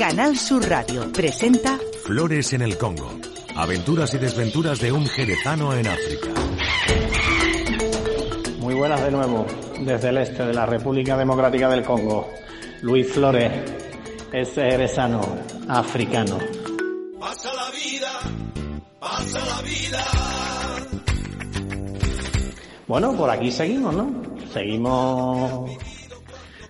Canal Sur Radio presenta Flores en el Congo. Aventuras y desventuras de un jerezano en África. Muy buenas de nuevo, desde el este de la República Democrática del Congo. Luis Flores es jerezano africano. Pasa la vida, pasa la vida. Bueno, por aquí seguimos, ¿no? Seguimos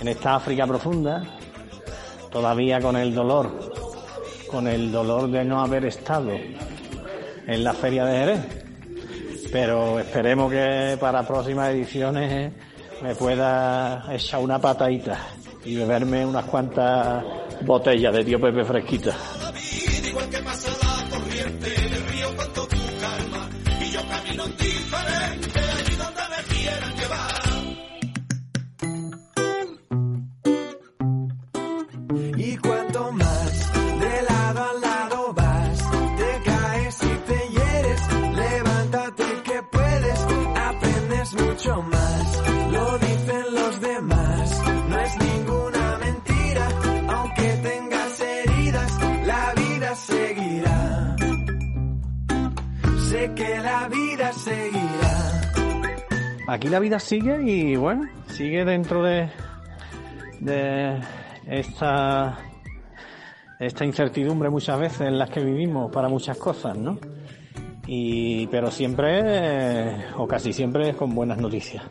en esta África profunda, todavía con el dolor, con el dolor de no haber estado en la feria de Jerez. Pero esperemos que para próximas ediciones me pueda echar una patadita y beberme unas cuantas botellas de tío Pepe fresquita. Aquí la vida sigue y bueno, sigue dentro de, de esta, esta incertidumbre muchas veces en las que vivimos para muchas cosas, ¿no? Y, pero siempre, o casi siempre, con buenas noticias.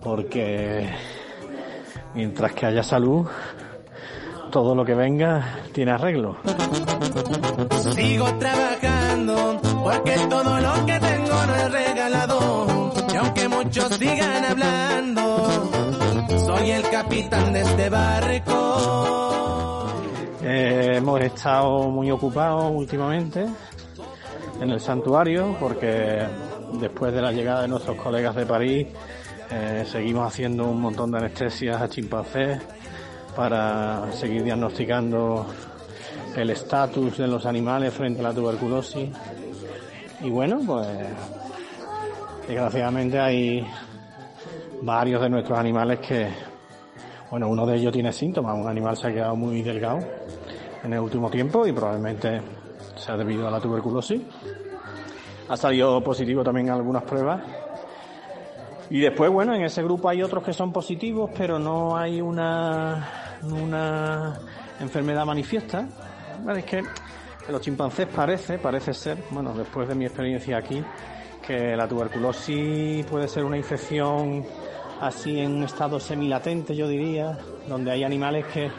Porque mientras que haya salud, todo lo que venga tiene arreglo. Sigo trabajando porque todo lo que tengo no es regalado. Muchos sigan hablando, soy el capitán de este barco. Eh, hemos estado muy ocupados últimamente en el santuario porque después de la llegada de nuestros colegas de París eh, seguimos haciendo un montón de anestesias a chimpancés para seguir diagnosticando el estatus de los animales frente a la tuberculosis. Y bueno, pues desgraciadamente hay varios de nuestros animales que, bueno, uno de ellos tiene síntomas, un animal se ha quedado muy delgado en el último tiempo y probablemente sea debido a la tuberculosis. Ha salido positivo también en algunas pruebas. Y después, bueno, en ese grupo hay otros que son positivos, pero no hay una, una enfermedad manifiesta. Es que los chimpancés parece, parece ser, bueno, después de mi experiencia aquí, que la tuberculosis puede ser una infección así en un estado semilatente, yo diría, donde hay animales que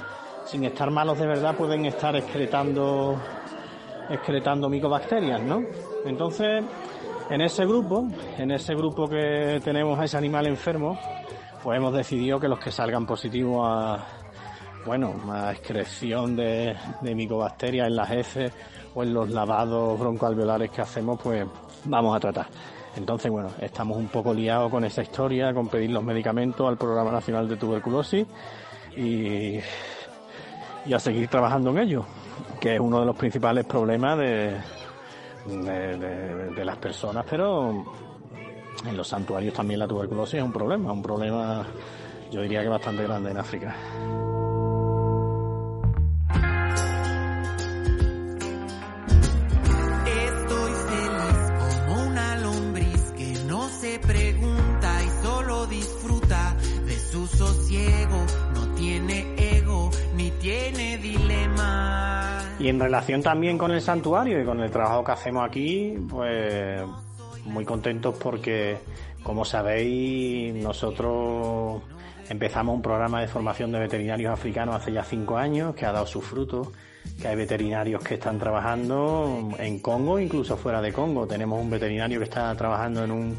sin estar malos de verdad pueden estar excretando excretando micobacterias, ¿no? Entonces, en ese grupo, en ese grupo que tenemos a ese animal enfermo, pues hemos decidido que los que salgan positivos a bueno, a excreción de, de micobacterias en las heces o en los lavados broncoalveolares que hacemos, pues vamos a tratar. Entonces, bueno, estamos un poco liados con esa historia, con pedir los medicamentos al Programa Nacional de Tuberculosis y, y a seguir trabajando en ello, que es uno de los principales problemas de, de, de- de las personas, pero en los santuarios también la tuberculosis es un problema, un problema yo diría que bastante grande en África. En relación también con el santuario y con el trabajo que hacemos aquí, pues muy contentos porque, como sabéis, nosotros empezamos un programa de formación de veterinarios africanos hace ya cinco años que ha dado sus frutos, que hay veterinarios que están trabajando en Congo, incluso fuera de Congo. Tenemos un veterinario que está trabajando en un,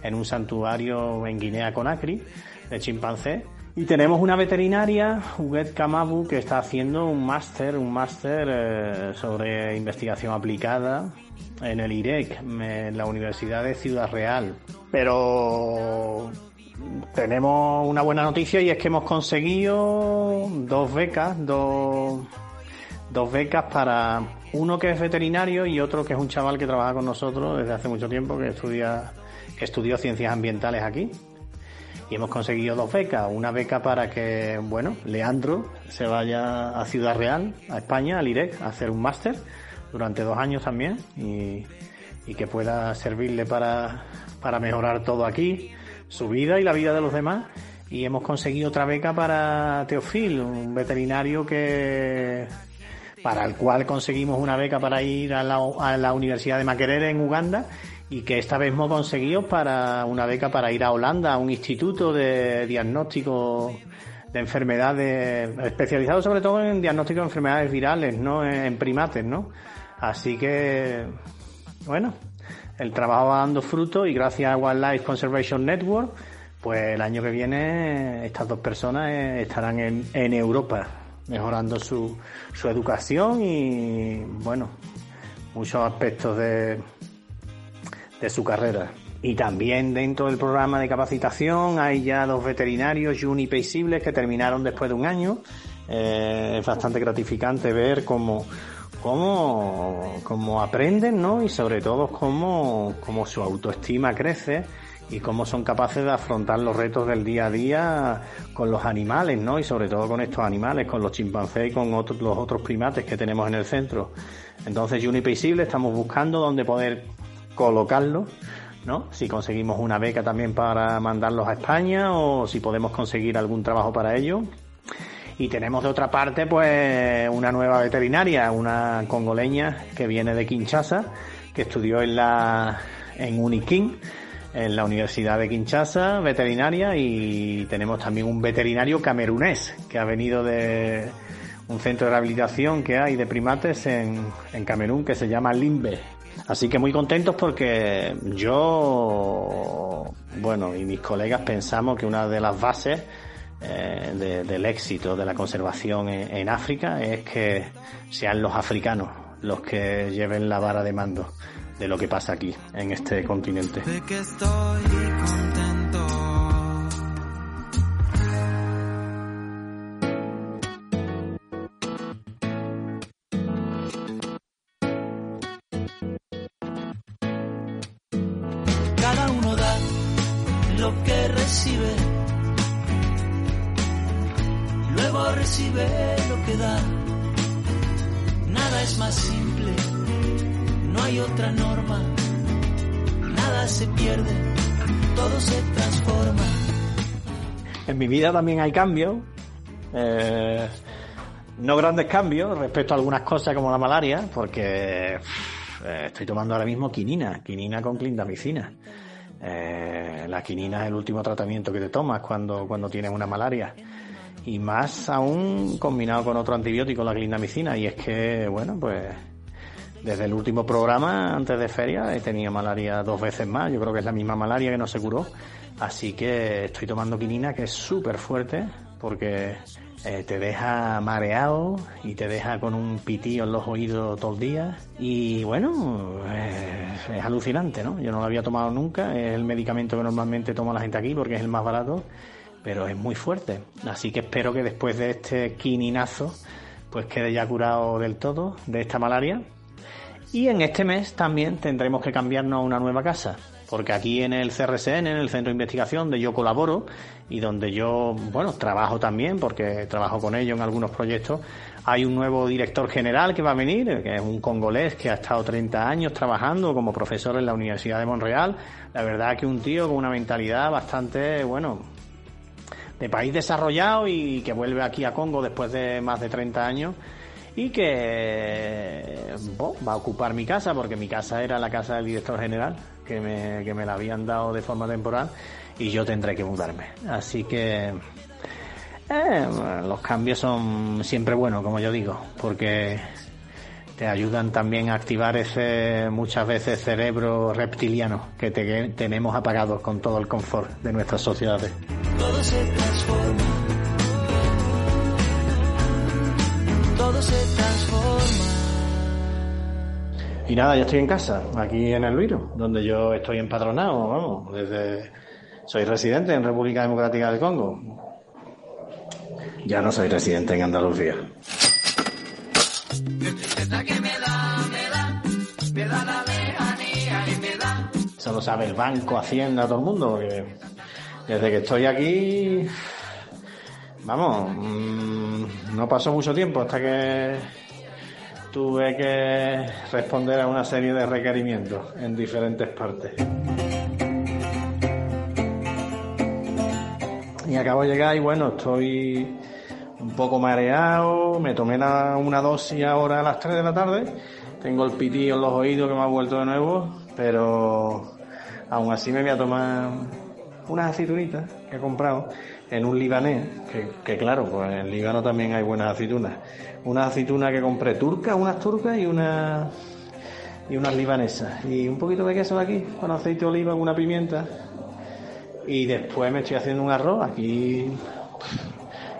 en un santuario en Guinea Conakry de chimpancés. Y tenemos una veterinaria, Huguet Kamabu, que está haciendo un máster, un máster eh, sobre investigación aplicada en el IREC, en la Universidad de Ciudad Real. Pero tenemos una buena noticia y es que hemos conseguido dos becas, dos, dos becas para uno que es veterinario y otro que es un chaval que trabaja con nosotros desde hace mucho tiempo, que estudia, que estudió ciencias ambientales aquí. Y hemos conseguido dos becas. Una beca para que, bueno, Leandro se vaya a Ciudad Real, a España, al IREC, a hacer un máster durante dos años también y, y que pueda servirle para, para mejorar todo aquí, su vida y la vida de los demás. Y hemos conseguido otra beca para Teofil, un veterinario que para el cual conseguimos una beca para ir a la, a la Universidad de Makerere en Uganda y que esta vez hemos conseguido para una beca para ir a Holanda, a un instituto de diagnóstico de enfermedades, especializado sobre todo en diagnóstico de enfermedades virales, ¿no? En primates, ¿no? Así que, bueno, el trabajo va dando fruto y gracias a Wildlife Conservation Network, pues el año que viene estas dos personas eh, estarán en, en Europa mejorando su, su educación y, bueno, muchos aspectos de, de su carrera. Y también dentro del programa de capacitación hay ya dos veterinarios Unipaisibles que terminaron después de un año. Eh, es bastante gratificante ver cómo, cómo, cómo aprenden, ¿no? Y sobre todo cómo, cómo su autoestima crece y cómo son capaces de afrontar los retos del día a día con los animales, ¿no? Y sobre todo con estos animales, con los chimpancés y con otros, los otros primates que tenemos en el centro. Entonces, Unipaisible estamos buscando dónde poder colocarlos, ¿no? Si conseguimos una beca también para mandarlos a España o si podemos conseguir algún trabajo para ello. Y tenemos de otra parte, pues, una nueva veterinaria, una congoleña que viene de Kinshasa, que estudió en la, en Unikin, en la Universidad de Kinshasa, veterinaria, y tenemos también un veterinario camerunés que ha venido de un centro de rehabilitación que hay de primates en, en Camerún que se llama Limbe. Así que muy contentos porque yo, bueno, y mis colegas pensamos que una de las bases eh, de- del éxito de la conservación en, África es que sean los africanos los que lleven la vara de mando de lo que pasa aquí, en este continente. Lo que recibe. Luego recibe lo que da. Nada es más simple. No hay otra norma. Nada se pierde. Todo se transforma. En mi vida también hay cambios, eh, no grandes cambios respecto a algunas cosas como la malaria, porque eh, estoy tomando ahora mismo quinina, quinina con clindamicina. Eh, la quinina es el último tratamiento que te tomas cuando, cuando tienes una malaria. Y más aún combinado con otro antibiótico, la clindamicina. Y es que, bueno, pues desde el último programa, antes de feria, he tenido malaria dos veces más. Yo creo que es la misma malaria que no se curó. Así que estoy tomando quinina, que es súper fuerte, porque eh, te deja mareado y te deja con un pitío en los oídos todo el día. Y bueno, eh, es alucinante, ¿no? Yo no lo había tomado nunca. Es el medicamento que normalmente toma la gente aquí porque es el más barato, pero es muy fuerte. Así que espero que después de este quininazo, pues quede ya curado del todo de esta malaria. Y en este mes también tendremos que cambiarnos a una nueva casa, porque aquí en el CRCN, en el Centro de Investigación, donde yo colaboro y donde yo, bueno, trabajo también, porque trabajo con ellos en algunos proyectos, hay un nuevo director general que va a venir, que es un congolés que ha estado 30 años trabajando como profesor en la Universidad de Montreal. La verdad que un tío con una mentalidad bastante, bueno, de país desarrollado y que vuelve aquí a Congo después de más de 30 años y que bo, va a ocupar mi casa porque mi casa era la casa del director general que me, que me la habían dado de forma temporal y yo tendré que mudarme. Así que eh, los cambios son siempre buenos, como yo digo, porque te ayudan también a activar ese muchas veces cerebro reptiliano que te- tenemos apagados con todo el confort de nuestras sociedades. Todo se transforma. Todo se transforma. Y nada, ya estoy en casa, aquí en el Viro, donde yo estoy empadronado, vamos, desde... Soy residente en República Democrática del Congo. Ya no soy residente en Andalucía. Eso lo sabe el banco, Hacienda, todo el mundo, porque Desde que estoy aquí, vamos, mm, no pasó mucho tiempo hasta que tuve que responder a una serie de requerimientos en diferentes partes. Y acabo de llegar y bueno, estoy un poco mareado, me tomé una dosis ahora a las 3 de la tarde, tengo el pitillo en los oídos que me ha vuelto de nuevo, pero aún así me voy a tomar unas aceitunitas que he comprado en un libanés, que, claro, pues en el Líbano también hay buenas aceitunas. Unas aceitunas que compré turcas, unas turcas y unas y unas libanesas. Y un poquito de queso de aquí, con aceite de oliva, una pimienta. Y después me estoy haciendo un arroz. Aquí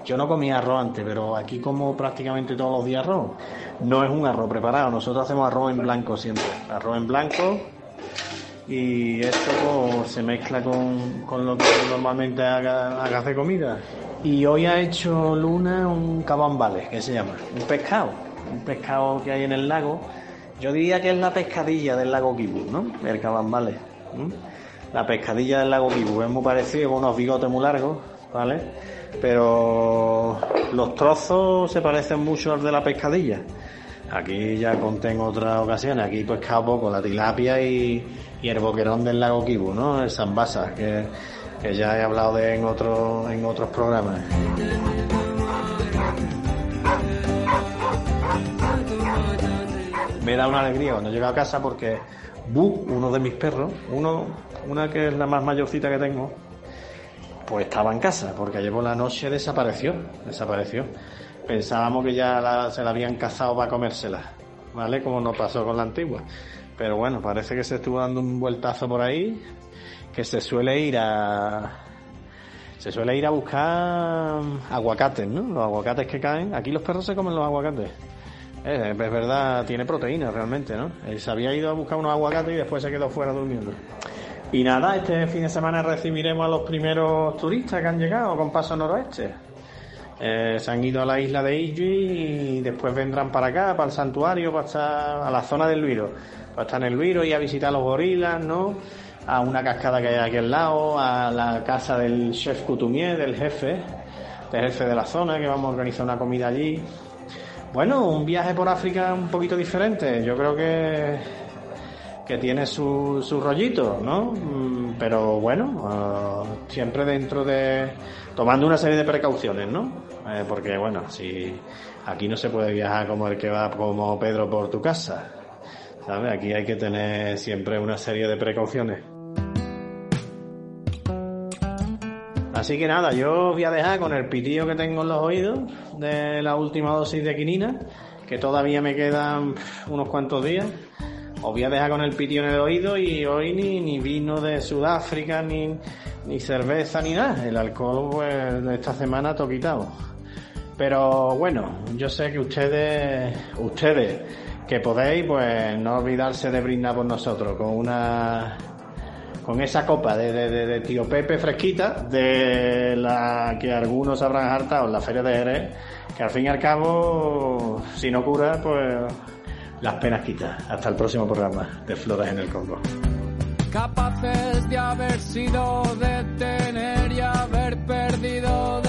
yo no comía arroz antes, pero aquí como prácticamente todos los días arroz. No es un arroz preparado, nosotros hacemos arroz en blanco siempre. Arroz en blanco y esto pues, se mezcla con, con lo que normalmente haga, de comida. Y hoy ha hecho Luna un cabambale, que se llama, un pescado, un pescado que hay en el lago. Yo diría que es la pescadilla del lago Kibu, ¿no? El cabambale. La pescadilla del lago Kibu es muy parecido, con unos bigotes muy largos, ¿vale? Pero los trozos se parecen mucho al de la pescadilla. Aquí ya conté en otras ocasiones, aquí pescado poco la tilapia y, y el boquerón del lago Kibu, ¿no? El zambasa, que, que ya he hablado de en, otro, en otros programas. Me da una alegría cuando llego a casa porque Bu, uno de mis perros, uno, una que es la más mayorcita que tengo, pues estaba en casa, porque ayer por la noche desapareció, desapareció. Pensábamos que ya la- se la habían cazado para comérsela, ¿vale? Como nos pasó con la antigua. Pero bueno, parece que se estuvo dando un vueltazo por ahí, que se suele ir a... Se suele ir a buscar aguacates, ¿no? Los aguacates que caen. Aquí los perros se comen los aguacates. Eh, es verdad, tiene proteína realmente, ¿no? Eh, se había ido a buscar unos aguacates y después se quedó fuera durmiendo. Y nada, este fin de semana recibiremos a los primeros turistas que han llegado con paso noroeste. Eh, se han ido a la isla de Iji y después vendrán para acá, para el santuario, para estar a la zona del Luiro. Para estar en el Luiro y a visitar los gorilas, ¿no? A una cascada que hay aquí al lado, a la casa del chef coutumier, del jefe, del jefe de la zona, que vamos a organizar una comida allí. Bueno, un viaje por África un poquito diferente. Yo creo que que tiene su, su rollito, ¿no? Mm, Pero bueno, ah, siempre dentro de... tomando una serie de precauciones, ¿no? Eh, porque bueno, si aquí no se puede viajar como el que va como Pedro por tu casa, ¿sabes? Aquí hay que tener siempre una serie de precauciones. Así que nada, yo voy a dejar con el pitillo que tengo en los oídos de la última dosis de quinina, que todavía me quedan unos cuantos días. Os voy a dejar con el pitillo en el oído y hoy ni, ni vino de Sudáfrica, ni, ni cerveza, ni nada. El alcohol, pues, esta semana todo quitado. Pero bueno, yo sé que ustedes, ustedes que podéis, pues no olvidarse de brindar por nosotros con una con esa copa de, de, de- de tío Pepe fresquita, de la que algunos habrán hartado en la feria de Jerez, que al fin y al cabo, si no cura, pues las penas quita. Hasta el próximo programa de Flores en el Congo. Capaces de haber sido, de tener y haber perdido,